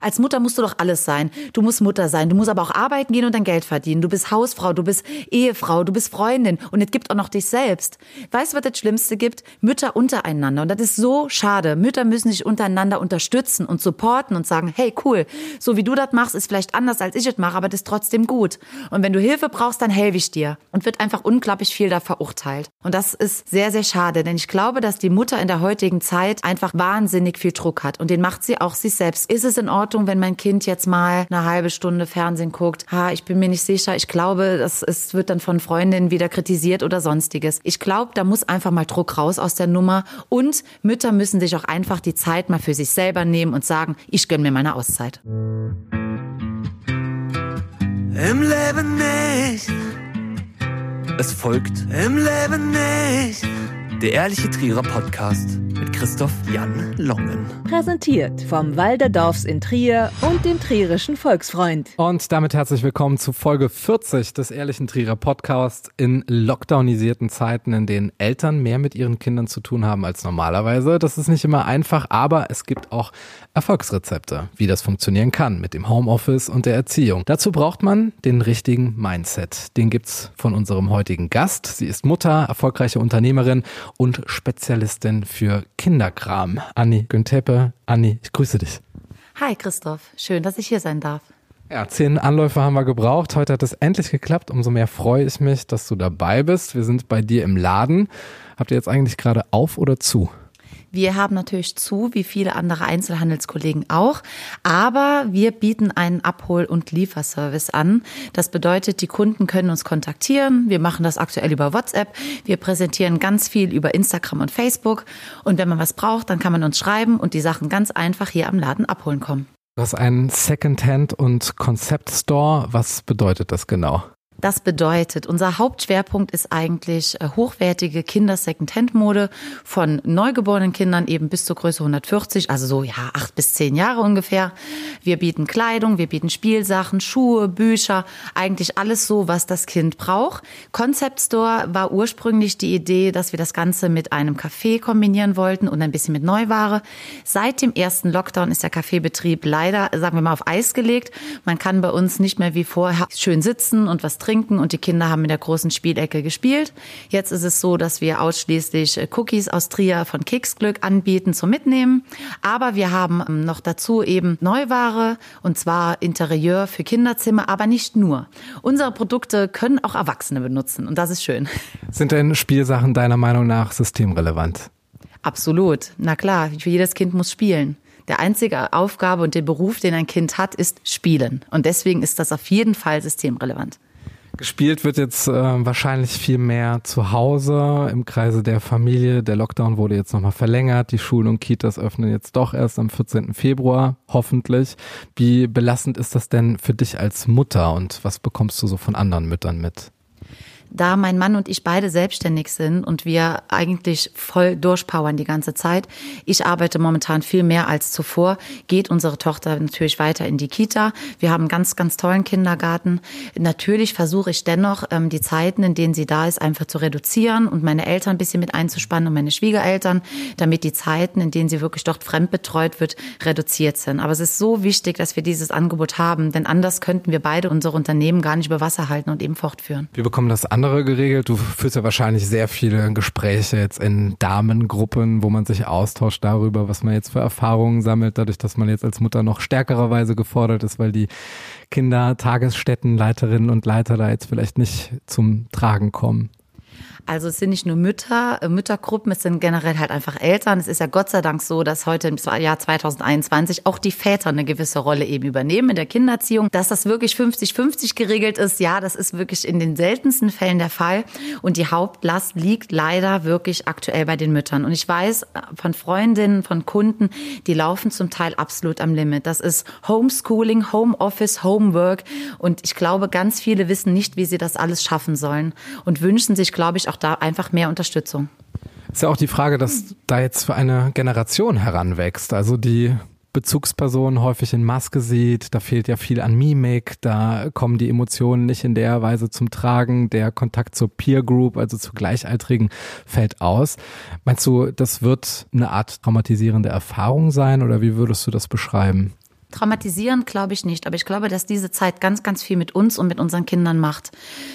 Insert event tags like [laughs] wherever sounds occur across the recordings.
Als Mutter musst du doch alles sein. Du musst Mutter sein. Du musst aber auch arbeiten gehen und dein Geld verdienen. Du bist Hausfrau, du bist Ehefrau, du bist Freundin und es gibt auch noch dich selbst. Weißt du, was das Schlimmste gibt? Mütter untereinander. Und das ist so schade. Mütter müssen sich untereinander unterstützen und supporten und sagen, hey, cool, so wie du das machst, ist vielleicht anders, als ich es mache, aber das ist trotzdem gut. Und wenn du Hilfe brauchst, dann helfe ich dir. Und wird einfach unglaublich viel da verurteilt. Und das ist sehr, sehr schade, denn ich glaube, dass die Mutter in der heutigen Zeit einfach wahnsinnig viel Druck hat. Und den macht sie auch sich selbst. Ist es in Ordnung? Verantwortung, wenn mein Kind jetzt mal eine halbe Stunde Fernsehen guckt. Ha, ich bin mir nicht sicher. Ich glaube, das es wird dann von Freundinnen wieder kritisiert oder sonstiges. Ich glaube, da muss einfach mal Druck raus aus der Nummer. Und Mütter müssen sich auch einfach die Zeit mal für sich selber nehmen und sagen, ich gönne mir meine Auszeit. Im Leben nicht. Es folgt Im Leben nicht. Der ehrliche Trierer Podcast mit Christoph Jan Longen. Präsentiert vom Walderdorfs in Trier und dem Trierischen Volksfreund. Und damit herzlich willkommen zu Folge 40 des Ehrlichen Trierer Podcasts in lockdownisierten Zeiten, in denen Eltern mehr mit ihren Kindern zu tun haben als normalerweise. Das ist nicht immer einfach, aber es gibt auch Erfolgsrezepte, wie das funktionieren kann mit dem Homeoffice und der Erziehung. Dazu braucht man den richtigen Mindset. Den gibt's von unserem heutigen Gast. Sie ist Mutter, erfolgreiche Unternehmerin und Spezialistin für Kinderkram. Anni Güntepe. Anni, ich grüße dich. Hi Christoph, schön, dass ich hier sein darf. Ja, zehn Anläufe haben wir gebraucht. Heute hat es endlich geklappt. Umso mehr freue ich mich, dass du dabei bist. Wir sind bei dir im Laden. Habt ihr jetzt eigentlich gerade auf oder zu? Wir haben natürlich zu, wie viele andere Einzelhandelskollegen auch, aber wir bieten einen Abhol- und Lieferservice an. Das bedeutet, die Kunden können uns kontaktieren. Wir machen das aktuell über WhatsApp. Wir präsentieren ganz viel über Instagram und Facebook. Und wenn man was braucht, dann kann man uns schreiben und die Sachen ganz einfach hier am Laden abholen kommen. Du hast einen Secondhand- und Concept-Store. Was bedeutet das genau? Das bedeutet, unser Hauptschwerpunkt ist eigentlich äh, hochwertige Kinder-Second-Hand-Mode von neugeborenen Kindern eben bis zur Größe 140, also so ja acht bis zehn Jahre ungefähr. Wir bieten Kleidung, wir bieten Spielsachen, Schuhe, Bücher, eigentlich alles so, was das Kind braucht. Concept Store war ursprünglich die Idee, dass wir das Ganze mit einem Café kombinieren wollten und ein bisschen mit Neuware. Seit dem ersten Lockdown ist der Kaffeebetrieb leider, sagen wir mal, auf Eis gelegt. Man kann bei uns nicht mehr wie vorher schön sitzen und was trinken und die Kinder haben in der großen Spielecke gespielt. Jetzt ist es so, dass wir ausschließlich äh, Cookies aus Trier von Keksglück anbieten zum Mitnehmen. Aber wir haben ähm, noch dazu eben Neuware und zwar Interieur für Kinderzimmer, aber nicht nur. Unsere Produkte können auch Erwachsene benutzen und das ist schön. [laughs] Sind denn Spielsachen deiner Meinung nach systemrelevant? Absolut. Na klar, für jedes Kind muss spielen. Der einzige Aufgabe und der Beruf, den ein Kind hat, ist Spielen. Und deswegen ist das auf jeden Fall systemrelevant. Gespielt wird jetzt äh, wahrscheinlich viel mehr zu Hause im Kreise der Familie. Der Lockdown wurde jetzt nochmal verlängert. Die Schulen und Kitas öffnen jetzt doch erst am 14. Februar, hoffentlich. Wie belastend ist das denn für dich als Mutter und was bekommst du so von anderen Müttern mit? Da mein Mann und ich beide selbstständig sind und wir eigentlich voll durchpowern die ganze Zeit, ich arbeite momentan viel mehr als zuvor, geht unsere Tochter natürlich weiter in die Kita. Wir haben einen ganz, ganz tollen Kindergarten. Natürlich versuche ich dennoch, ähm, die Zeiten, in denen sie da ist, einfach zu reduzieren und meine Eltern ein bisschen mit einzuspannen und meine Schwiegereltern, damit die Zeiten, in denen sie wirklich dort fremdbetreut wird, reduziert sind. Aber es ist so wichtig, dass wir dieses Angebot haben, denn anders könnten wir beide unsere Unternehmen gar nicht über Wasser halten und eben fortführen. Wir bekommen das andere geregelt. Du führst ja wahrscheinlich sehr viele Gespräche jetzt in Damengruppen, wo man sich austauscht darüber, was man jetzt für Erfahrungen sammelt, dadurch, dass man jetzt als Mutter noch stärkererweise gefordert ist, weil die Kinder, Tagesstättenleiterinnen und Leiter da jetzt vielleicht nicht zum Tragen kommen. Also es sind nicht nur Mütter, äh, Müttergruppen, es sind generell halt einfach Eltern. Es ist ja Gott sei Dank so, dass heute im Jahr 2021 auch die Väter eine gewisse Rolle eben übernehmen in der Kindererziehung. Dass das wirklich 50-50 geregelt ist, ja, das ist wirklich in den seltensten Fällen der Fall. Und die Hauptlast liegt leider wirklich aktuell bei den Müttern. Und ich weiß von Freundinnen, von Kunden, die laufen zum Teil absolut am Limit. Das ist Homeschooling, Homeoffice, Homework. Und ich glaube, ganz viele wissen nicht, wie sie das alles schaffen sollen und wünschen sich, glaube ich, auch da einfach mehr Unterstützung. Ist ja auch die Frage, dass da jetzt für eine Generation heranwächst. Also die Bezugsperson häufig in Maske sieht, da fehlt ja viel an Mimik, da kommen die Emotionen nicht in der Weise zum Tragen, der Kontakt zur Peer Group, also zu Gleichaltrigen, fällt aus. Meinst du, das wird eine Art traumatisierende Erfahrung sein oder wie würdest du das beschreiben? Traumatisieren glaube ich nicht, aber ich glaube, dass diese Zeit ganz, ganz viel mit uns und mit unseren Kindern macht.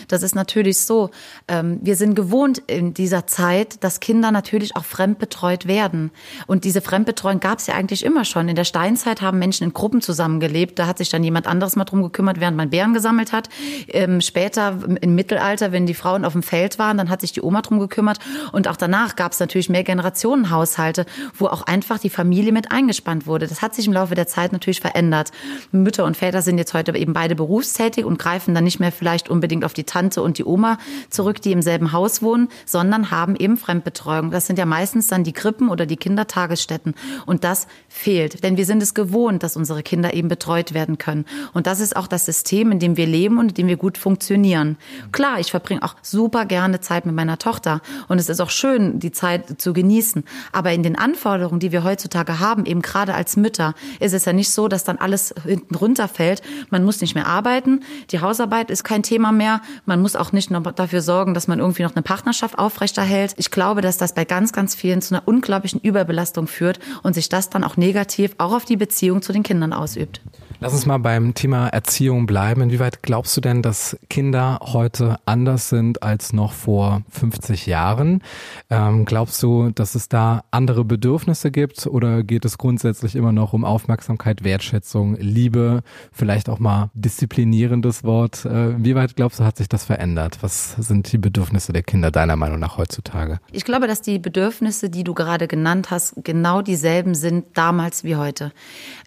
Das ist natürlich so. Ähm, wir sind gewohnt in dieser Zeit, dass Kinder natürlich auch fremdbetreut werden. Und diese Fremdbetreuung gab es ja eigentlich immer schon. In der Steinzeit haben Menschen in Gruppen zusammengelebt. Da hat sich dann jemand anderes mal drum gekümmert, während man Bären gesammelt hat. Ähm, später im Mittelalter, wenn die Frauen auf dem Feld waren, dann hat sich die Oma drum gekümmert. Und auch danach gab es natürlich mehr Generationenhaushalte, wo auch einfach die Familie mit eingespannt wurde. Das hat sich im Laufe der Zeit natürlich verändert. Mütter und Väter sind jetzt heute eben beide berufstätig und greifen dann nicht mehr vielleicht unbedingt auf die Tante und die Oma zurück, die im selben Haus wohnen, sondern haben eben Fremdbetreuung. Das sind ja meistens dann die Krippen oder die Kindertagesstätten. Und das fehlt. Denn wir sind es gewohnt, dass unsere Kinder eben betreut werden können. Und das ist auch das System, in dem wir leben und in dem wir gut funktionieren. Klar, ich verbringe auch super gerne Zeit mit meiner Tochter. Und es ist auch schön, die Zeit zu genießen. Aber in den Anforderungen, die wir heutzutage haben, eben gerade als Mütter, ist es ja nicht so, dass dann alles hinten runterfällt. Man muss nicht mehr arbeiten. Die Hausarbeit ist kein Thema mehr. Man muss auch nicht noch dafür sorgen, dass man irgendwie noch eine Partnerschaft aufrechterhält. Ich glaube, dass das bei ganz, ganz vielen zu einer unglaublichen Überbelastung führt und sich das dann auch negativ auch auf die Beziehung zu den Kindern ausübt. Lass uns mal beim Thema Erziehung bleiben. Inwieweit glaubst du denn, dass Kinder heute anders sind als noch vor 50 Jahren? Ähm, glaubst du, dass es da andere Bedürfnisse gibt oder geht es grundsätzlich immer noch um Aufmerksamkeit, Wertschätzung, Liebe, vielleicht auch mal disziplinierendes Wort? Äh, wie weit glaubst du, hat sich das verändert? Was sind die Bedürfnisse der Kinder deiner Meinung nach heutzutage? Ich glaube, dass die Bedürfnisse, die du gerade genannt hast, genau dieselben sind damals wie heute.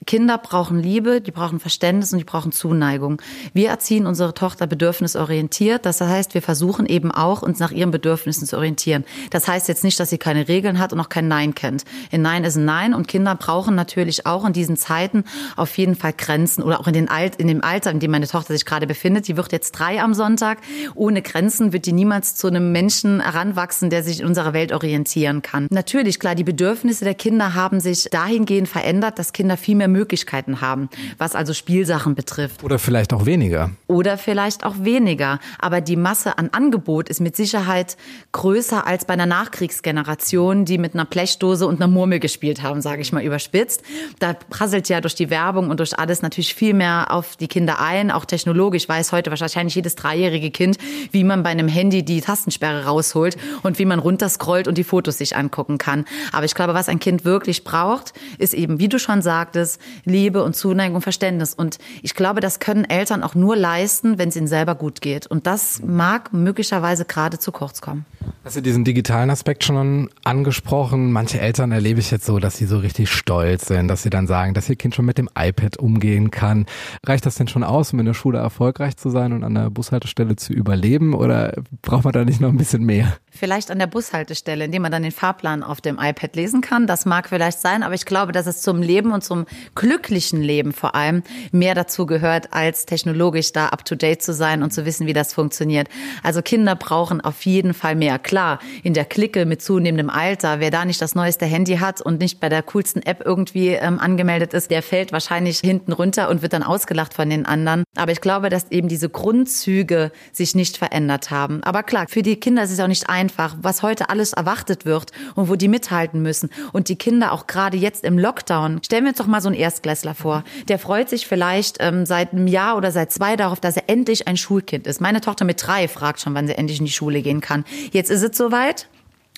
Kinder brauchen Liebe, die brauchen Verständnis und die brauchen Zuneigung. Wir erziehen unsere Tochter bedürfnisorientiert. Das heißt, wir versuchen eben auch, uns nach ihren Bedürfnissen zu orientieren. Das heißt jetzt nicht, dass sie keine Regeln hat und auch kein Nein kennt. Ein Nein ist ein Nein und Kinder brauchen natürlich auch in diesen Zeiten auf jeden Fall Grenzen oder auch in, den Alt, in dem Alter, in dem meine Tochter sich gerade befindet. Die wird jetzt drei am Sonntag. Ohne Grenzen wird die niemals zu einem Menschen heranwachsen, der sich in unserer Welt orientieren kann. Natürlich, klar, die Bedürfnisse der Kinder haben sich dahingehend verändert, dass Kinder viel mehr Möglichkeiten haben, was also Spielsachen betrifft. Oder vielleicht auch weniger. Oder vielleicht auch weniger. Aber die Masse an Angebot ist mit Sicherheit größer als bei einer Nachkriegsgeneration, die mit einer Blechdose und einer Murmel gespielt haben, sage ich mal überspitzt. Da prasselt ja durch die Werbung und durch alles natürlich viel mehr auf die Kinder ein. Auch technologisch weiß heute wahrscheinlich jedes dreijährige Kind, wie man bei einem Handy die Tastensperre rausholt und wie man runterscrollt und die Fotos sich angucken kann. Aber ich glaube, was ein Kind wirklich braucht, ist eben, wie du schon sagtest, Liebe und Zuneigung, Verständnis. Und ich glaube, das können Eltern auch nur leisten, wenn es ihnen selber gut geht. Und das mag möglicherweise gerade zu kurz kommen. Hast du diesen digitalen Aspekt schon angesprochen? Manche Eltern erlebe ich jetzt so, dass sie so richtig stolz sind, dass sie dann sagen, dass ihr Kind schon mit dem iPad umgehen kann. Reicht das denn schon aus, um in der Schule erfolgreich zu sein und an der Bushaltestelle zu überleben? Oder braucht man da nicht noch ein bisschen mehr? Vielleicht an der Bushaltestelle, indem man dann den Fahrplan auf dem iPad lesen kann. Das mag vielleicht sein, aber ich glaube, dass es zum Leben und zum glücklichen Leben vor allem mehr dazu gehört, als technologisch da up to date zu sein und zu wissen, wie das funktioniert. Also Kinder brauchen auf jeden Fall mehr. Klar, in der Clique mit zunehmendem Alter, wer da nicht das neueste Handy hat und nicht bei der coolsten App irgendwie ähm, angemeldet ist, der fällt wahrscheinlich hinten runter und wird dann ausgelacht von den anderen. Aber ich glaube, dass eben diese Grundzüge sich nicht verändert haben. Aber klar, für die Kinder ist es auch nicht einfach, was heute alles erwartet wird und wo die mithalten müssen. Und die Kinder auch gerade jetzt im Lockdown. Stellen wir uns doch mal so einen Erstklässler vor. Der freut sich vielleicht ähm, seit einem Jahr oder seit zwei darauf, dass er endlich ein Schulkind ist. Meine Tochter mit drei fragt schon, wann sie endlich in die Schule gehen kann. Jetzt ist es soweit.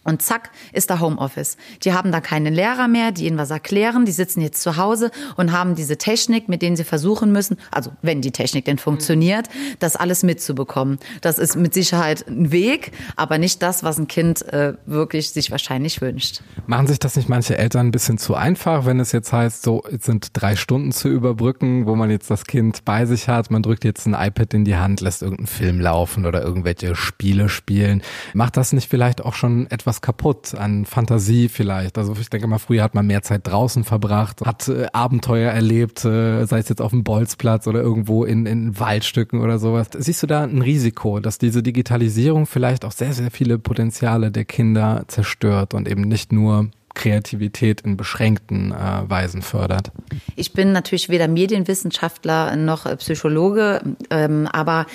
Und zack, ist da Homeoffice. Die haben da keine Lehrer mehr, die ihnen was erklären. Die sitzen jetzt zu Hause und haben diese Technik, mit denen sie versuchen müssen, also wenn die Technik denn funktioniert, das alles mitzubekommen. Das ist mit Sicherheit ein Weg, aber nicht das, was ein Kind äh, wirklich sich wahrscheinlich wünscht. Machen sich das nicht manche Eltern ein bisschen zu einfach, wenn es jetzt heißt, so, jetzt sind drei Stunden zu überbrücken, wo man jetzt das Kind bei sich hat, man drückt jetzt ein iPad in die Hand, lässt irgendeinen Film laufen oder irgendwelche Spiele spielen. Macht das nicht vielleicht auch schon etwas was kaputt an Fantasie vielleicht. Also ich denke mal, früher hat man mehr Zeit draußen verbracht, hat äh, Abenteuer erlebt, äh, sei es jetzt auf dem Bolzplatz oder irgendwo in, in Waldstücken oder sowas. Siehst du da ein Risiko, dass diese Digitalisierung vielleicht auch sehr, sehr viele Potenziale der Kinder zerstört und eben nicht nur Kreativität in beschränkten äh, Weisen fördert. Ich bin natürlich weder Medienwissenschaftler noch Psychologe, ähm, aber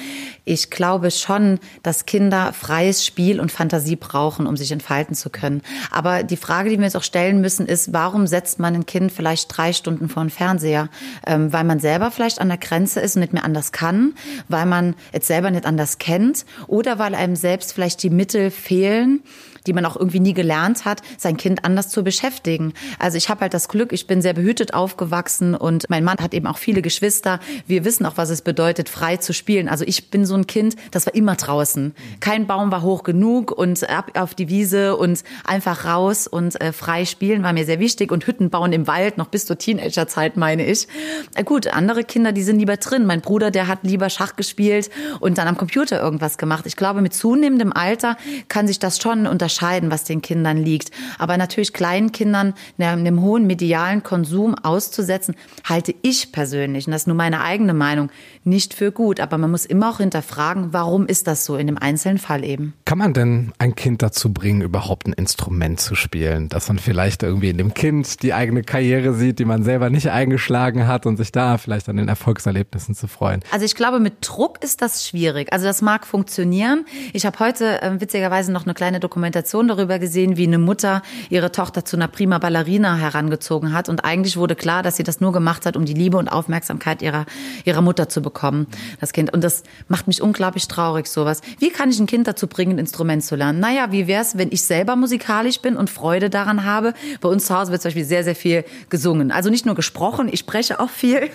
ich glaube schon, dass Kinder freies Spiel und Fantasie brauchen, um sich entfalten zu können. Aber die Frage, die wir uns auch stellen müssen, ist, warum setzt man ein Kind vielleicht drei Stunden vor den Fernseher? Ähm, weil man selber vielleicht an der Grenze ist und nicht mehr anders kann, weil man es selber nicht anders kennt oder weil einem selbst vielleicht die Mittel fehlen, die man auch irgendwie nie gelernt hat, sein Kind anders zu beschäftigen. Also ich habe halt das Glück, ich bin sehr behütet aufgewachsen und mein Mann hat eben auch viele Geschwister. Wir wissen auch, was es bedeutet, frei zu spielen. Also ich bin so ein Kind, das war immer draußen. Kein Baum war hoch genug und ab auf die Wiese und einfach raus und äh, frei spielen war mir sehr wichtig und Hütten bauen im Wald, noch bis zur Teenagerzeit meine ich. Äh, gut, andere Kinder, die sind lieber drin. Mein Bruder, der hat lieber Schach gespielt und dann am Computer irgendwas gemacht. Ich glaube, mit zunehmendem Alter kann sich das schon unterscheiden unterscheiden, was den Kindern liegt. Aber natürlich kleinen Kindern einem hohen medialen Konsum auszusetzen, halte ich persönlich, und das ist nur meine eigene Meinung, nicht für gut. Aber man muss immer auch hinterfragen, warum ist das so in dem einzelnen Fall eben. Kann man denn ein Kind dazu bringen, überhaupt ein Instrument zu spielen, dass man vielleicht irgendwie in dem Kind die eigene Karriere sieht, die man selber nicht eingeschlagen hat und sich da vielleicht an den Erfolgserlebnissen zu freuen? Also ich glaube, mit Druck ist das schwierig. Also das mag funktionieren. Ich habe heute äh, witzigerweise noch eine kleine Dokumentation Dokumentation darüber gesehen, wie eine Mutter ihre Tochter zu einer prima Ballerina herangezogen hat. Und eigentlich wurde klar, dass sie das nur gemacht hat, um die Liebe und Aufmerksamkeit ihrer, ihrer Mutter zu bekommen, das Kind. Und das macht mich unglaublich traurig, sowas. Wie kann ich ein Kind dazu bringen, ein Instrument zu lernen? Naja, wie wäre es, wenn ich selber musikalisch bin und Freude daran habe? Bei uns zu Hause wird zum Beispiel sehr, sehr viel gesungen. Also nicht nur gesprochen, ich spreche auch viel.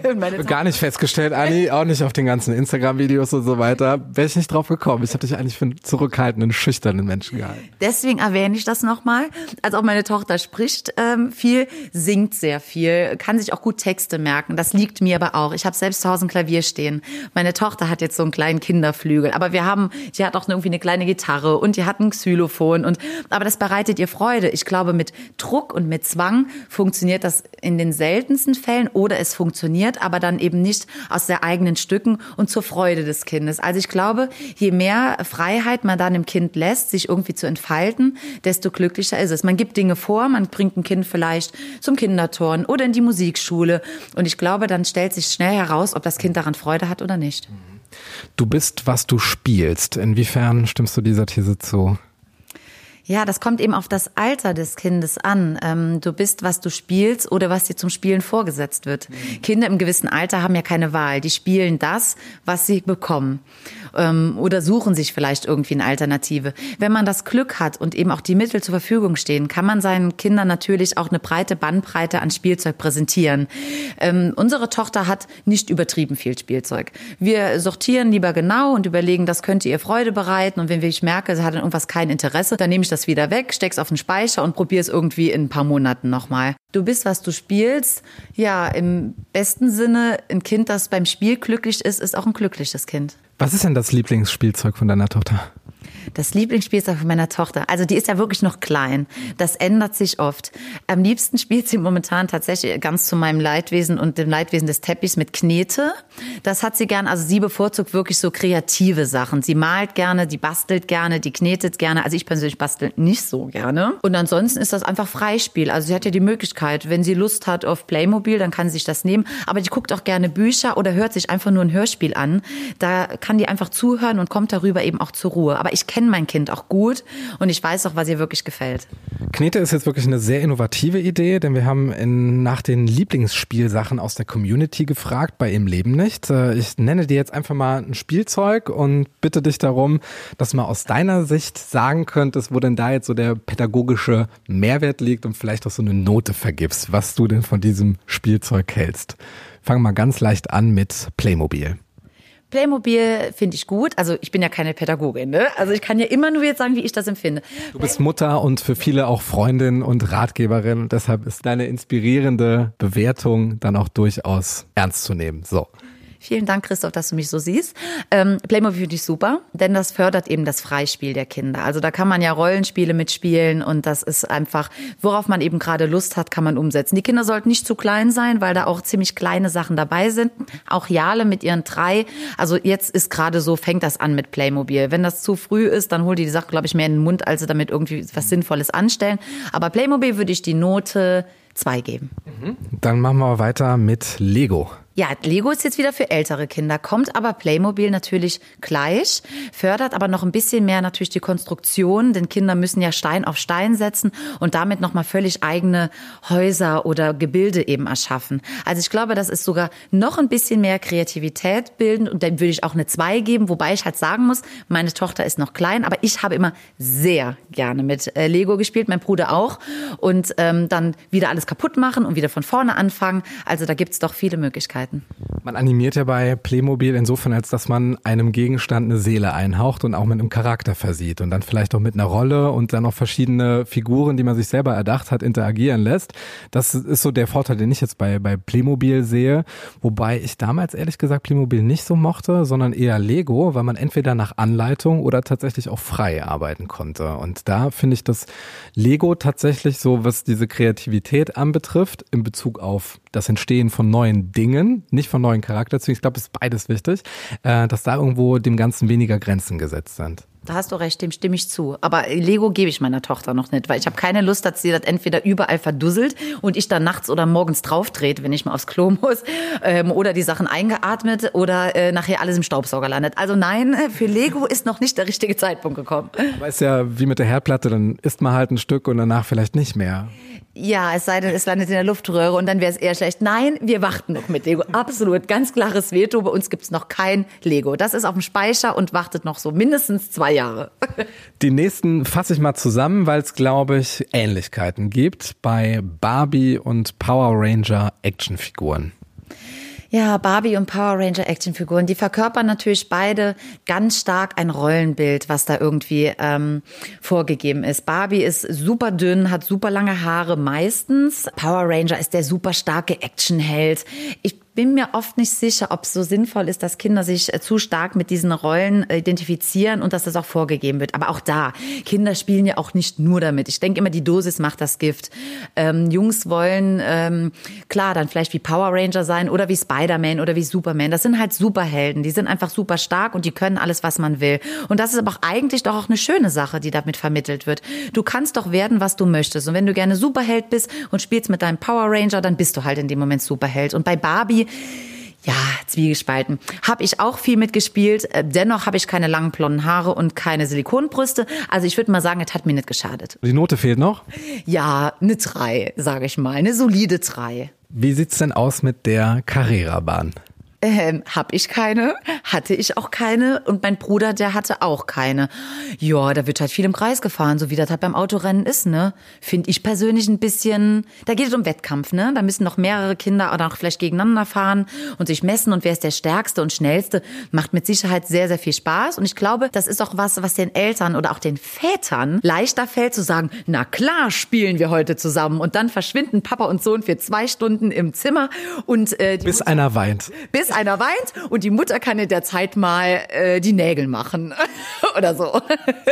[laughs] Gar nicht festgestellt, Anni, auch nicht auf den ganzen Instagram-Videos und so weiter. Wäre ich nicht drauf gekommen. Ich habe dich eigentlich für einen zurückhaltenden, schüchternen Menschen gehalten. Deswegen erwähne ich das nochmal. Also auch meine Tochter spricht ähm, viel, singt sehr viel, kann sich auch gut Texte merken. Das liegt mir aber auch. Ich habe selbst zu Hause ein Klavier stehen. Meine Tochter hat jetzt so einen kleinen Kinderflügel, aber wir haben, die hat auch irgendwie eine kleine Gitarre und die hat ein Xylophon und aber das bereitet ihr Freude. Ich glaube, mit Druck und mit Zwang funktioniert das in den seltensten Fällen oder es funktioniert, aber dann eben nicht aus der eigenen Stücken und zur Freude des Kindes. Also ich glaube, je mehr Freiheit man dann im Kind lässt, sich irgendwie zu entfalten, desto glücklicher ist es. Man gibt Dinge vor, man bringt ein Kind vielleicht zum Kinderturnen oder in die Musikschule. Und ich glaube, dann stellt sich schnell heraus, ob das Kind daran Freude hat oder nicht. Du bist, was du spielst. Inwiefern stimmst du dieser These zu? Ja, das kommt eben auf das Alter des Kindes an. Ähm, du bist, was du spielst oder was dir zum Spielen vorgesetzt wird. Mhm. Kinder im gewissen Alter haben ja keine Wahl. Die spielen das, was sie bekommen ähm, oder suchen sich vielleicht irgendwie eine Alternative. Wenn man das Glück hat und eben auch die Mittel zur Verfügung stehen, kann man seinen Kindern natürlich auch eine breite Bandbreite an Spielzeug präsentieren. Ähm, unsere Tochter hat nicht übertrieben viel Spielzeug. Wir sortieren lieber genau und überlegen, das könnte ihr Freude bereiten. Und wenn ich merke, sie hat irgendwas kein Interesse, dann nehme ich das wieder weg, steck's auf den Speicher und probiere es irgendwie in ein paar Monaten nochmal. Du bist, was du spielst. Ja, im besten Sinne, ein Kind, das beim Spiel glücklich ist, ist auch ein glückliches Kind. Was ist denn das Lieblingsspielzeug von deiner Tochter? Das Lieblingsspielzeug von meiner Tochter. Also die ist ja wirklich noch klein. Das ändert sich oft. Am liebsten spielt sie momentan tatsächlich ganz zu meinem Leidwesen und dem Leidwesen des Teppichs mit Knete. Das hat sie gern. Also sie bevorzugt wirklich so kreative Sachen. Sie malt gerne, die bastelt gerne, die knetet gerne. Also ich persönlich bastel nicht so gerne. Und ansonsten ist das einfach Freispiel. Also sie hat ja die Möglichkeit, wenn sie Lust hat auf Playmobil, dann kann sie sich das nehmen. Aber die guckt auch gerne Bücher oder hört sich einfach nur ein Hörspiel an. Da kann die einfach zuhören und kommt darüber eben auch zur Ruhe. Aber ich kenne mein Kind auch gut und ich weiß auch, was ihr wirklich gefällt. Knete ist jetzt wirklich eine sehr innovative Idee, denn wir haben in, nach den Lieblingsspielsachen aus der Community gefragt, bei Im Leben nicht. Äh, ich nenne dir jetzt einfach mal ein Spielzeug und bitte dich darum, dass man aus deiner Sicht sagen könntest, wo denn da jetzt so der pädagogische Mehrwert liegt und vielleicht auch so eine Note vergibst, was du denn von diesem Spielzeug hältst. Fangen wir ganz leicht an mit Playmobil. Playmobil finde ich gut. Also ich bin ja keine Pädagogin, ne? Also ich kann ja immer nur jetzt sagen, wie ich das empfinde. Du bist Mutter und für viele auch Freundin und Ratgeberin. deshalb ist deine inspirierende Bewertung dann auch durchaus ernst zu nehmen. So. Vielen Dank, Christoph, dass du mich so siehst. Ähm, Playmobil finde ich super, denn das fördert eben das Freispiel der Kinder. Also da kann man ja Rollenspiele mitspielen und das ist einfach, worauf man eben gerade Lust hat, kann man umsetzen. Die Kinder sollten nicht zu klein sein, weil da auch ziemlich kleine Sachen dabei sind. Auch Jale mit ihren drei. Also jetzt ist gerade so, fängt das an mit Playmobil. Wenn das zu früh ist, dann holt die die Sache, glaube ich, mehr in den Mund, als sie damit irgendwie was Sinnvolles anstellen. Aber Playmobil würde ich die Note zwei geben. Dann machen wir weiter mit Lego. Ja, Lego ist jetzt wieder für ältere Kinder, kommt aber Playmobil natürlich gleich, fördert aber noch ein bisschen mehr natürlich die Konstruktion, denn Kinder müssen ja Stein auf Stein setzen und damit nochmal völlig eigene Häuser oder Gebilde eben erschaffen. Also ich glaube, das ist sogar noch ein bisschen mehr Kreativität bildend und dann würde ich auch eine 2 geben, wobei ich halt sagen muss, meine Tochter ist noch klein, aber ich habe immer sehr gerne mit äh, Lego gespielt, mein Bruder auch und ähm, dann wieder alles kaputt machen und wieder von vorne anfangen. Also da gibt's doch viele Möglichkeiten. Man animiert ja bei Playmobil insofern, als dass man einem Gegenstand eine Seele einhaucht und auch mit einem Charakter versieht und dann vielleicht auch mit einer Rolle und dann auch verschiedene Figuren, die man sich selber erdacht hat, interagieren lässt. Das ist so der Vorteil, den ich jetzt bei, bei Playmobil sehe. Wobei ich damals ehrlich gesagt Playmobil nicht so mochte, sondern eher Lego, weil man entweder nach Anleitung oder tatsächlich auch frei arbeiten konnte. Und da finde ich das Lego tatsächlich so, was diese Kreativität anbetrifft, in Bezug auf das Entstehen von neuen Dingen, nicht von neuen Charakterzügen. Ich glaube, es ist beides wichtig, äh, dass da irgendwo dem Ganzen weniger Grenzen gesetzt sind. Da hast du recht, dem stimme ich zu. Aber Lego gebe ich meiner Tochter noch nicht, weil ich habe keine Lust, dass sie das entweder überall verdusselt und ich dann nachts oder morgens draufdreht, wenn ich mal aufs Klo muss, ähm, oder die Sachen eingeatmet oder äh, nachher alles im Staubsauger landet. Also nein, [laughs] für Lego ist noch nicht der richtige Zeitpunkt gekommen. Aber ist ja wie mit der Herdplatte, dann isst man halt ein Stück und danach vielleicht nicht mehr. Ja, es sei denn, es landet in der Luftröhre und dann wäre es eher schlecht. Nein, wir warten noch mit Lego. Absolut, ganz klares Veto. Bei uns gibt's noch kein Lego. Das ist auf dem Speicher und wartet noch so mindestens zwei Jahre. Die nächsten fasse ich mal zusammen, weil es, glaube ich, Ähnlichkeiten gibt bei Barbie und Power Ranger Actionfiguren. Ja, Barbie und Power Ranger Actionfiguren, die verkörpern natürlich beide ganz stark ein Rollenbild, was da irgendwie ähm, vorgegeben ist. Barbie ist super dünn, hat super lange Haare meistens. Power Ranger ist der super starke Actionheld. Ich bin mir oft nicht sicher, ob es so sinnvoll ist, dass Kinder sich äh, zu stark mit diesen Rollen äh, identifizieren und dass das auch vorgegeben wird. Aber auch da, Kinder spielen ja auch nicht nur damit. Ich denke immer, die Dosis macht das Gift. Ähm, Jungs wollen, ähm, klar, dann vielleicht wie Power Ranger sein oder wie Spider-Man oder wie Superman. Das sind halt Superhelden. Die sind einfach super stark und die können alles, was man will. Und das ist aber auch eigentlich doch auch eine schöne Sache, die damit vermittelt wird. Du kannst doch werden, was du möchtest. Und wenn du gerne Superheld bist und spielst mit deinem Power Ranger, dann bist du halt in dem Moment Superheld. Und bei Barbie ja, zwiegespalten. Habe ich auch viel mitgespielt. Äh, Dennoch habe ich keine langen blonden Haare und keine Silikonbrüste. Also ich würde mal sagen, es hat mir nicht geschadet. Die Note fehlt noch. Ja, eine drei, sage ich mal. Eine solide drei. Wie sieht's denn aus mit der Carrera-Bahn? Ähm, hab ich keine, hatte ich auch keine und mein Bruder, der hatte auch keine. Ja, da wird halt viel im Kreis gefahren, so wie das halt beim Autorennen ist, ne? Finde ich persönlich ein bisschen, da geht es um Wettkampf, ne? Da müssen noch mehrere Kinder oder auch vielleicht gegeneinander fahren und sich messen und wer ist der stärkste und schnellste, macht mit Sicherheit sehr, sehr viel Spaß und ich glaube, das ist auch was, was den Eltern oder auch den Vätern leichter fällt zu sagen, na klar spielen wir heute zusammen und dann verschwinden Papa und Sohn für zwei Stunden im Zimmer und äh, die Bis einer weint. bis einer weint und die Mutter kann in der Zeit mal äh, die Nägel machen [laughs] oder so.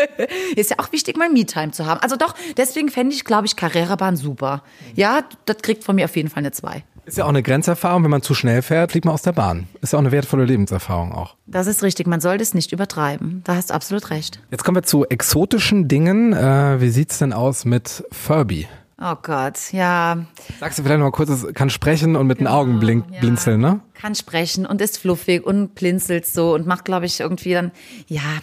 [laughs] Ist ja auch wichtig, mal Me-Time zu haben. Also doch, deswegen fände ich, glaube ich, Carrera-Bahn super. Ja, das kriegt von mir auf jeden Fall eine 2. Ist ja auch eine Grenzerfahrung, wenn man zu schnell fährt, fliegt man aus der Bahn. Ist ja auch eine wertvolle Lebenserfahrung auch. Das ist richtig, man sollte es nicht übertreiben. Da hast du absolut recht. Jetzt kommen wir zu exotischen Dingen. Äh, wie sieht's denn aus mit Furby? Oh Gott, ja, Sagst du vielleicht noch mal kurz, es kann sprechen und mit den Augen blink, ja. blinzeln, ne? kann sprechen und ist fluffig und blinzelt so und macht, glaube ich, irgendwie dann, ja,